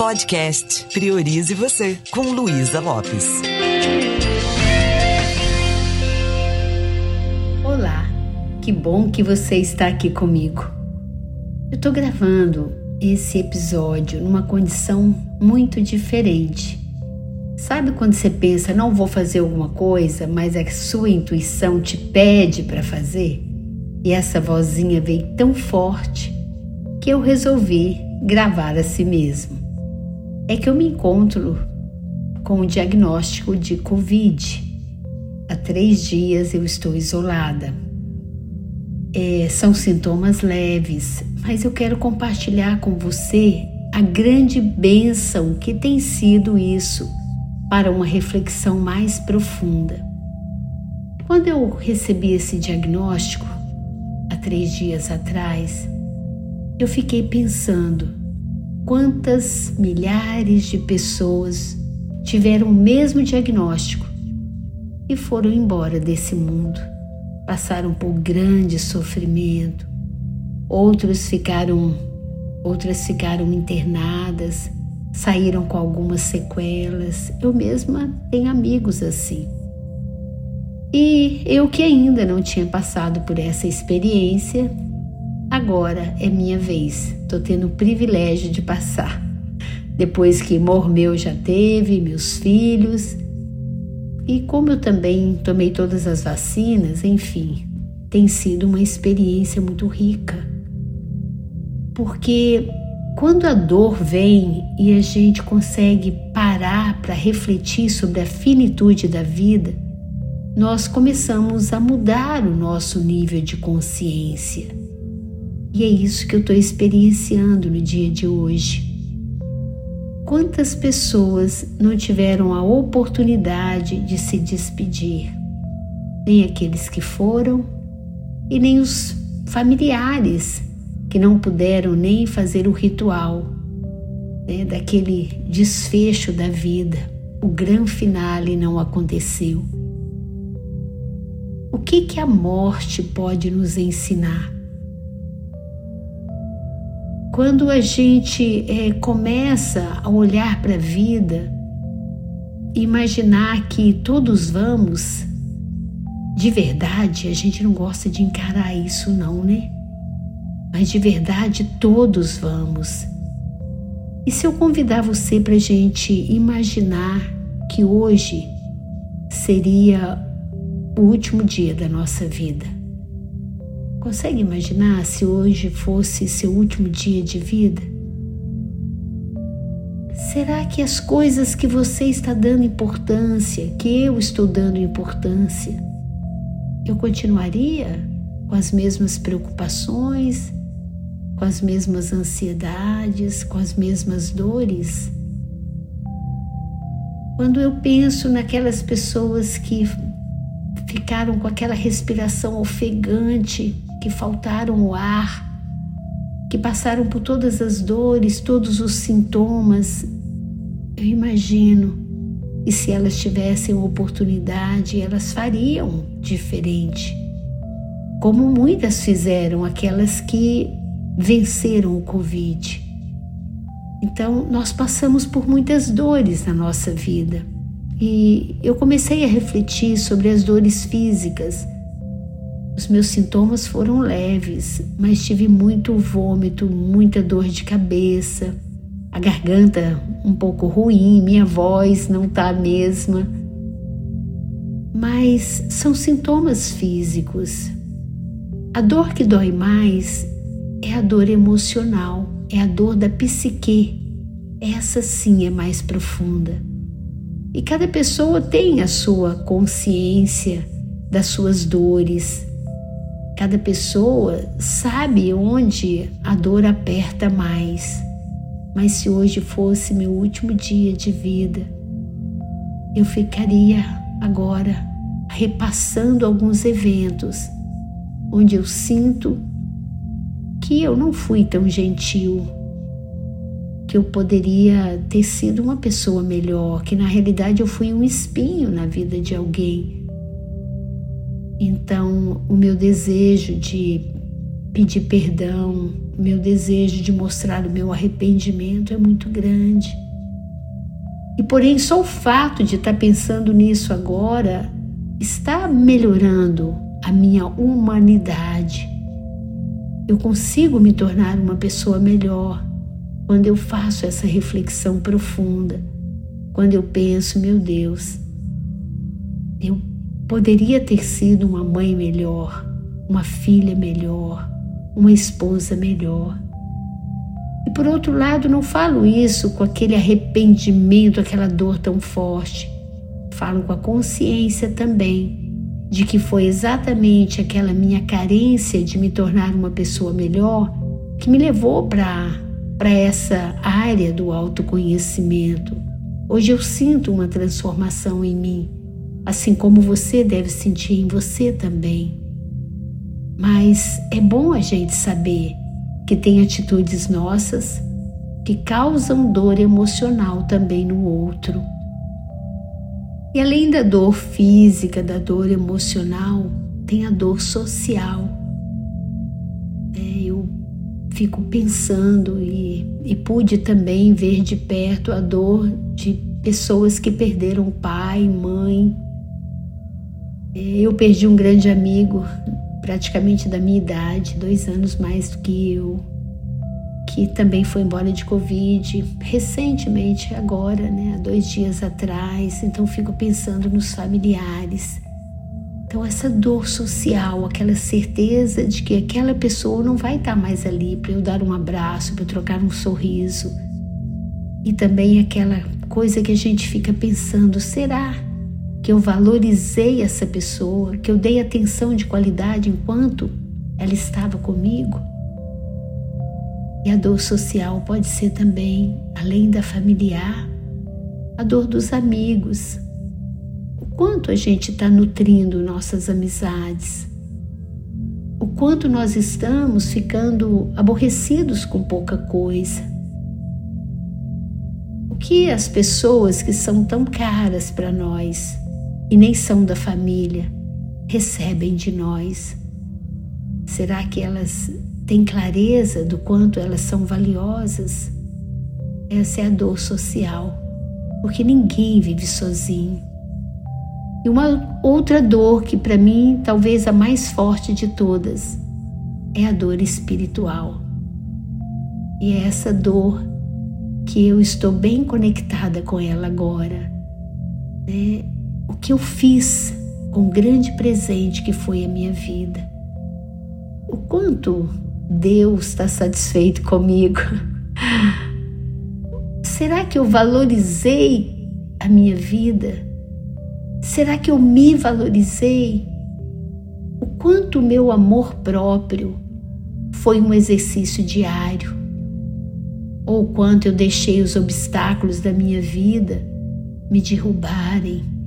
Podcast Priorize Você, com Luísa Lopes. Olá, que bom que você está aqui comigo. Eu estou gravando esse episódio numa condição muito diferente. Sabe quando você pensa, não vou fazer alguma coisa, mas a sua intuição te pede para fazer? E essa vozinha veio tão forte que eu resolvi gravar a si mesmo é que eu me encontro com o diagnóstico de Covid. Há três dias eu estou isolada. É, são sintomas leves, mas eu quero compartilhar com você a grande bênção que tem sido isso para uma reflexão mais profunda. Quando eu recebi esse diagnóstico, há três dias atrás, eu fiquei pensando quantas milhares de pessoas tiveram o mesmo diagnóstico e foram embora desse mundo. Passaram por grande sofrimento. Outros ficaram, outras ficaram internadas, saíram com algumas sequelas. Eu mesma tenho amigos assim. E eu que ainda não tinha passado por essa experiência, Agora é minha vez, estou tendo o privilégio de passar. Depois que Mormeu já teve, meus filhos. E como eu também tomei todas as vacinas, enfim, tem sido uma experiência muito rica. Porque quando a dor vem e a gente consegue parar para refletir sobre a finitude da vida, nós começamos a mudar o nosso nível de consciência. E é isso que eu estou experienciando no dia de hoje. Quantas pessoas não tiveram a oportunidade de se despedir? Nem aqueles que foram e nem os familiares que não puderam nem fazer o ritual né, daquele desfecho da vida. O grande finale não aconteceu. O que, que a morte pode nos ensinar? Quando a gente é, começa a olhar para a vida, imaginar que todos vamos, de verdade, a gente não gosta de encarar isso, não, né? Mas de verdade, todos vamos. E se eu convidar você para a gente imaginar que hoje seria o último dia da nossa vida? Consegue imaginar se hoje fosse seu último dia de vida? Será que as coisas que você está dando importância, que eu estou dando importância, eu continuaria com as mesmas preocupações, com as mesmas ansiedades, com as mesmas dores? Quando eu penso naquelas pessoas que ficaram com aquela respiração ofegante, que faltaram o ar, que passaram por todas as dores, todos os sintomas. Eu imagino, e se elas tivessem oportunidade, elas fariam diferente. Como muitas fizeram, aquelas que venceram o Covid. Então, nós passamos por muitas dores na nossa vida. E eu comecei a refletir sobre as dores físicas os meus sintomas foram leves, mas tive muito vômito, muita dor de cabeça, a garganta um pouco ruim, minha voz não tá a mesma. Mas são sintomas físicos. A dor que dói mais é a dor emocional, é a dor da psique. Essa sim é mais profunda. E cada pessoa tem a sua consciência das suas dores, Cada pessoa sabe onde a dor aperta mais. Mas se hoje fosse meu último dia de vida, eu ficaria agora repassando alguns eventos onde eu sinto que eu não fui tão gentil, que eu poderia ter sido uma pessoa melhor, que na realidade eu fui um espinho na vida de alguém então, o meu desejo de pedir perdão, meu desejo de mostrar o meu arrependimento é muito grande. E porém, só o fato de estar pensando nisso agora está melhorando a minha humanidade. Eu consigo me tornar uma pessoa melhor quando eu faço essa reflexão profunda, quando eu penso, meu Deus, eu poderia ter sido uma mãe melhor, uma filha melhor, uma esposa melhor. E por outro lado, não falo isso com aquele arrependimento, aquela dor tão forte. Falo com a consciência também de que foi exatamente aquela minha carência de me tornar uma pessoa melhor que me levou para essa área do autoconhecimento. Hoje eu sinto uma transformação em mim, assim como você deve sentir em você também. Mas é bom a gente saber que tem atitudes nossas que causam dor emocional também no outro. E além da dor física, da dor emocional, tem a dor social. É, eu fico pensando e, e pude também ver de perto a dor de pessoas que perderam pai, mãe. É, eu perdi um grande amigo praticamente da minha idade, dois anos mais do que eu, que também foi embora de Covid recentemente, agora, né, há dois dias atrás. Então fico pensando nos familiares. Então essa dor social, aquela certeza de que aquela pessoa não vai estar mais ali para eu dar um abraço, para eu trocar um sorriso. E também aquela coisa que a gente fica pensando, será que eu valorizei essa pessoa, que eu dei atenção de qualidade enquanto ela estava comigo. E a dor social pode ser também, além da familiar, a dor dos amigos. O quanto a gente está nutrindo nossas amizades. O quanto nós estamos ficando aborrecidos com pouca coisa. O que as pessoas que são tão caras para nós e nem são da família recebem de nós? Será que elas têm clareza do quanto elas são valiosas? Essa é a dor social, porque ninguém vive sozinho. E uma outra dor que para mim talvez a mais forte de todas é a dor espiritual. E é essa dor que eu estou bem conectada com ela agora. Né? O que eu fiz com o grande presente que foi a minha vida. O quanto Deus está satisfeito comigo. Será que eu valorizei a minha vida? Será que eu me valorizei? O quanto meu amor próprio foi um exercício diário? Ou quanto eu deixei os obstáculos da minha vida me derrubarem?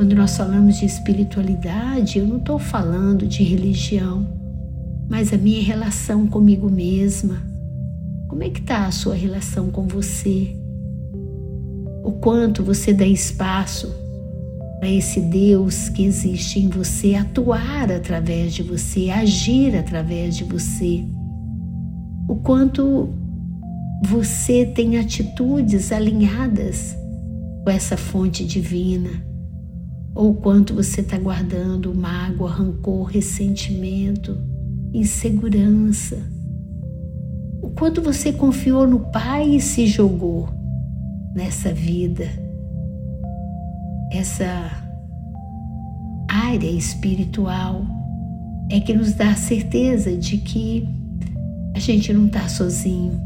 Quando nós falamos de espiritualidade, eu não estou falando de religião, mas a minha relação comigo mesma. Como é que está a sua relação com você? O quanto você dá espaço para esse Deus que existe em você atuar através de você, agir através de você. O quanto você tem atitudes alinhadas com essa fonte divina ou quanto você está guardando mágoa, rancor, ressentimento, insegurança. O quanto você confiou no Pai e se jogou nessa vida. Essa área espiritual é que nos dá a certeza de que a gente não está sozinho.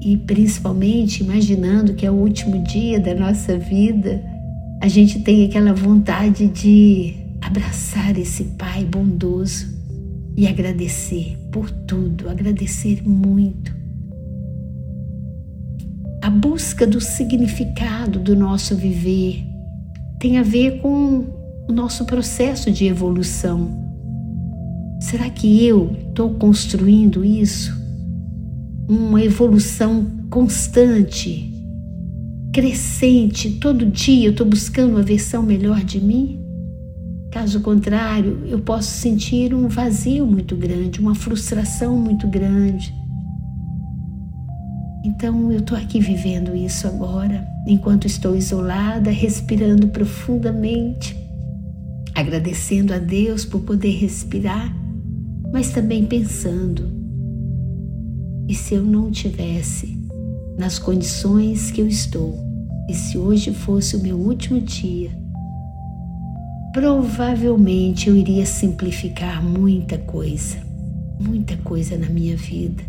E principalmente imaginando que é o último dia da nossa vida a gente tem aquela vontade de abraçar esse Pai bondoso e agradecer por tudo, agradecer muito. A busca do significado do nosso viver tem a ver com o nosso processo de evolução. Será que eu estou construindo isso? Uma evolução constante crescente, todo dia eu estou buscando uma versão melhor de mim? Caso contrário, eu posso sentir um vazio muito grande, uma frustração muito grande. Então eu estou aqui vivendo isso agora, enquanto estou isolada, respirando profundamente, agradecendo a Deus por poder respirar, mas também pensando: e se eu não tivesse nas condições que eu estou, e se hoje fosse o meu último dia, provavelmente eu iria simplificar muita coisa, muita coisa na minha vida.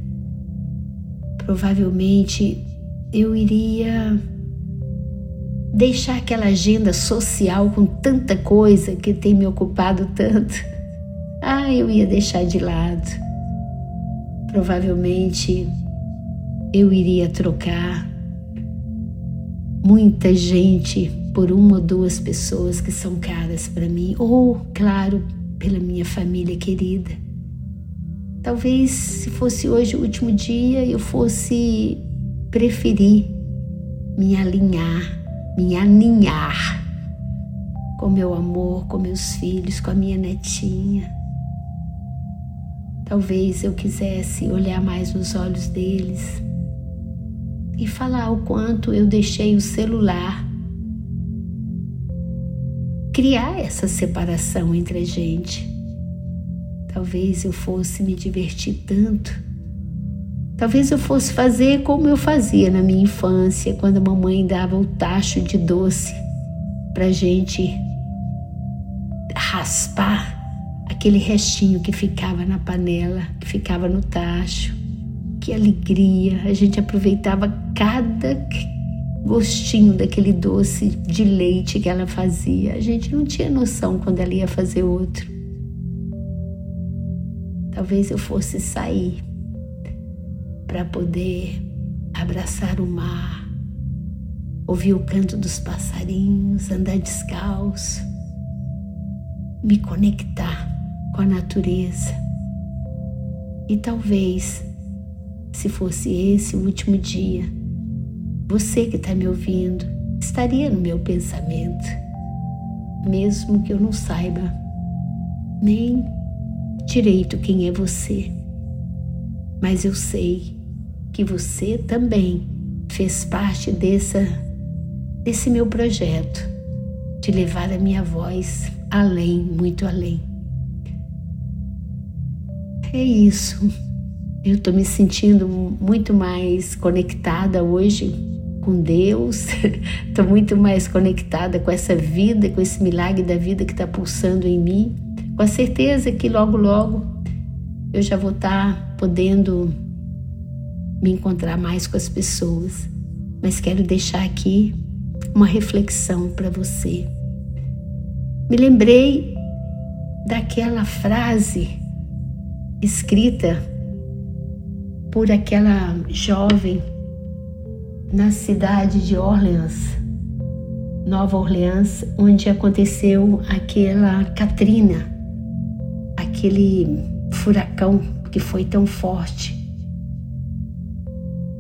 Provavelmente eu iria deixar aquela agenda social com tanta coisa que tem me ocupado tanto. Ah, eu ia deixar de lado. Provavelmente eu iria trocar muita gente por uma ou duas pessoas que são caras para mim, ou, claro, pela minha família querida. Talvez se fosse hoje o último dia, eu fosse preferir me alinhar, me aninhar com meu amor, com meus filhos, com a minha netinha. Talvez eu quisesse olhar mais nos olhos deles e falar o quanto eu deixei o celular criar essa separação entre a gente. Talvez eu fosse me divertir tanto. Talvez eu fosse fazer como eu fazia na minha infância, quando a mamãe dava o tacho de doce para gente raspar aquele restinho que ficava na panela, que ficava no tacho. Que alegria! A gente aproveitava cada gostinho daquele doce de leite que ela fazia. A gente não tinha noção quando ela ia fazer outro. Talvez eu fosse sair para poder abraçar o mar, ouvir o canto dos passarinhos, andar descalço, me conectar com a natureza. E talvez, se fosse esse o último dia, você que está me ouvindo estaria no meu pensamento, mesmo que eu não saiba nem direito quem é você. Mas eu sei que você também fez parte dessa, desse meu projeto de levar a minha voz além, muito além. É isso. Eu estou me sentindo muito mais conectada hoje com Deus, estou muito mais conectada com essa vida, com esse milagre da vida que está pulsando em mim, com a certeza que logo, logo eu já vou estar tá podendo me encontrar mais com as pessoas. Mas quero deixar aqui uma reflexão para você. Me lembrei daquela frase escrita por aquela jovem na cidade de Orleans, Nova Orleans, onde aconteceu aquela Katrina, aquele furacão que foi tão forte.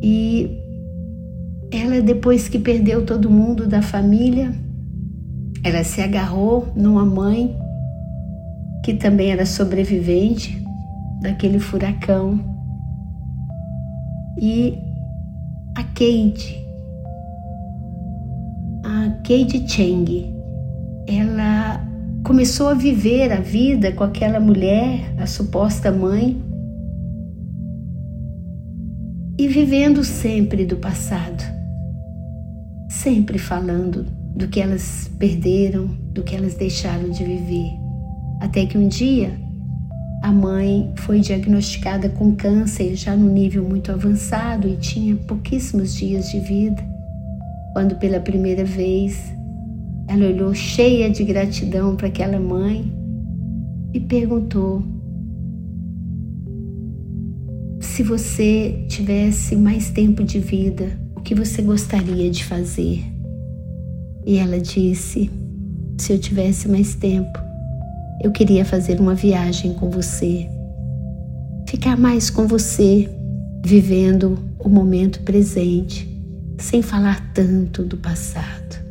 E ela, depois que perdeu todo mundo da família, ela se agarrou numa mãe que também era sobrevivente daquele furacão e a Kate, a Kate Cheng, ela começou a viver a vida com aquela mulher, a suposta mãe, e vivendo sempre do passado, sempre falando do que elas perderam, do que elas deixaram de viver. Até que um dia a mãe foi diagnosticada com câncer já no nível muito avançado e tinha pouquíssimos dias de vida. Quando pela primeira vez ela olhou cheia de gratidão para aquela mãe e perguntou: se você tivesse mais tempo de vida, o que você gostaria de fazer? E ela disse: se eu tivesse mais tempo, eu queria fazer uma viagem com você, ficar mais com você, vivendo o momento presente, sem falar tanto do passado.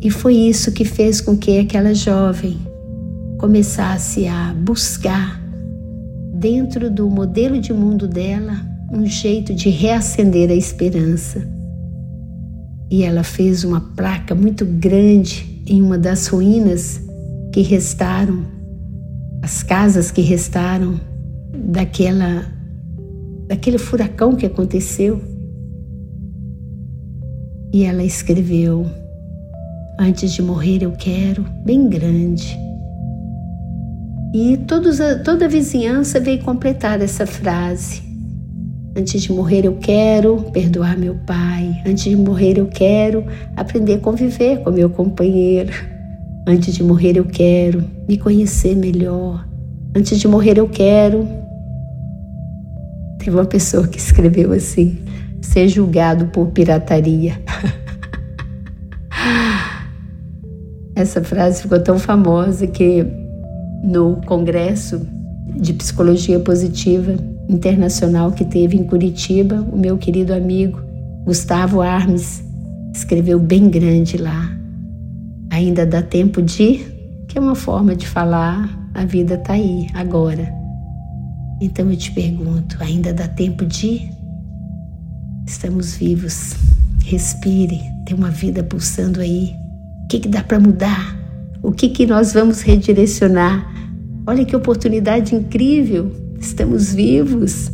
E foi isso que fez com que aquela jovem começasse a buscar, dentro do modelo de mundo dela, um jeito de reacender a esperança. E ela fez uma placa muito grande em uma das ruínas que restaram, as casas que restaram daquela daquele furacão que aconteceu. E ela escreveu: Antes de morrer eu quero, bem grande. E todos, toda a vizinhança veio completar essa frase. Antes de morrer eu quero perdoar meu pai. Antes de morrer eu quero aprender a conviver com meu companheiro. Antes de morrer eu quero me conhecer melhor. Antes de morrer eu quero. Teve uma pessoa que escreveu assim: ser julgado por pirataria. Essa frase ficou tão famosa que no Congresso de Psicologia Positiva Internacional que teve em Curitiba, o meu querido amigo Gustavo Armes escreveu bem grande lá. Ainda dá tempo de, que é uma forma de falar, a vida está aí, agora. Então eu te pergunto, ainda dá tempo de? Estamos vivos. Respire, tem uma vida pulsando aí. O que, que dá para mudar? O que, que nós vamos redirecionar? Olha que oportunidade incrível! Estamos vivos.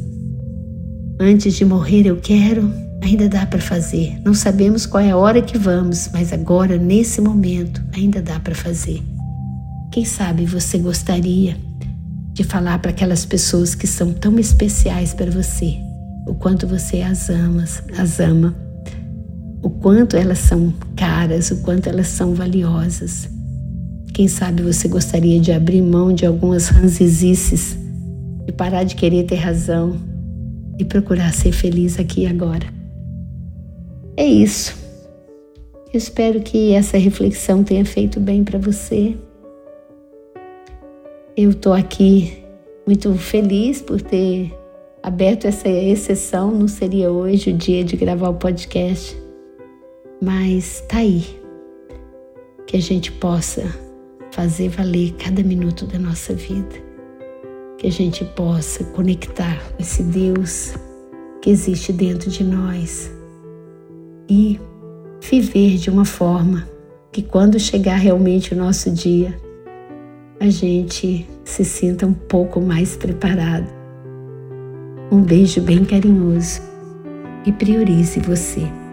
Antes de morrer, eu quero. Ainda dá para fazer. Não sabemos qual é a hora que vamos, mas agora, nesse momento, ainda dá para fazer. Quem sabe você gostaria de falar para aquelas pessoas que são tão especiais para você, o quanto você as ama, as ama, o quanto elas são caras, o quanto elas são valiosas. Quem sabe você gostaria de abrir mão de algumas ranzizices e parar de querer ter razão e procurar ser feliz aqui e agora. É isso. Eu espero que essa reflexão tenha feito bem para você. Eu estou aqui muito feliz por ter aberto essa exceção. Não seria hoje o dia de gravar o podcast, mas tá aí. Que a gente possa fazer valer cada minuto da nossa vida. Que a gente possa conectar com esse Deus que existe dentro de nós e viver de uma forma que quando chegar realmente o nosso dia, a gente se sinta um pouco mais preparado. Um beijo bem carinhoso e priorize você.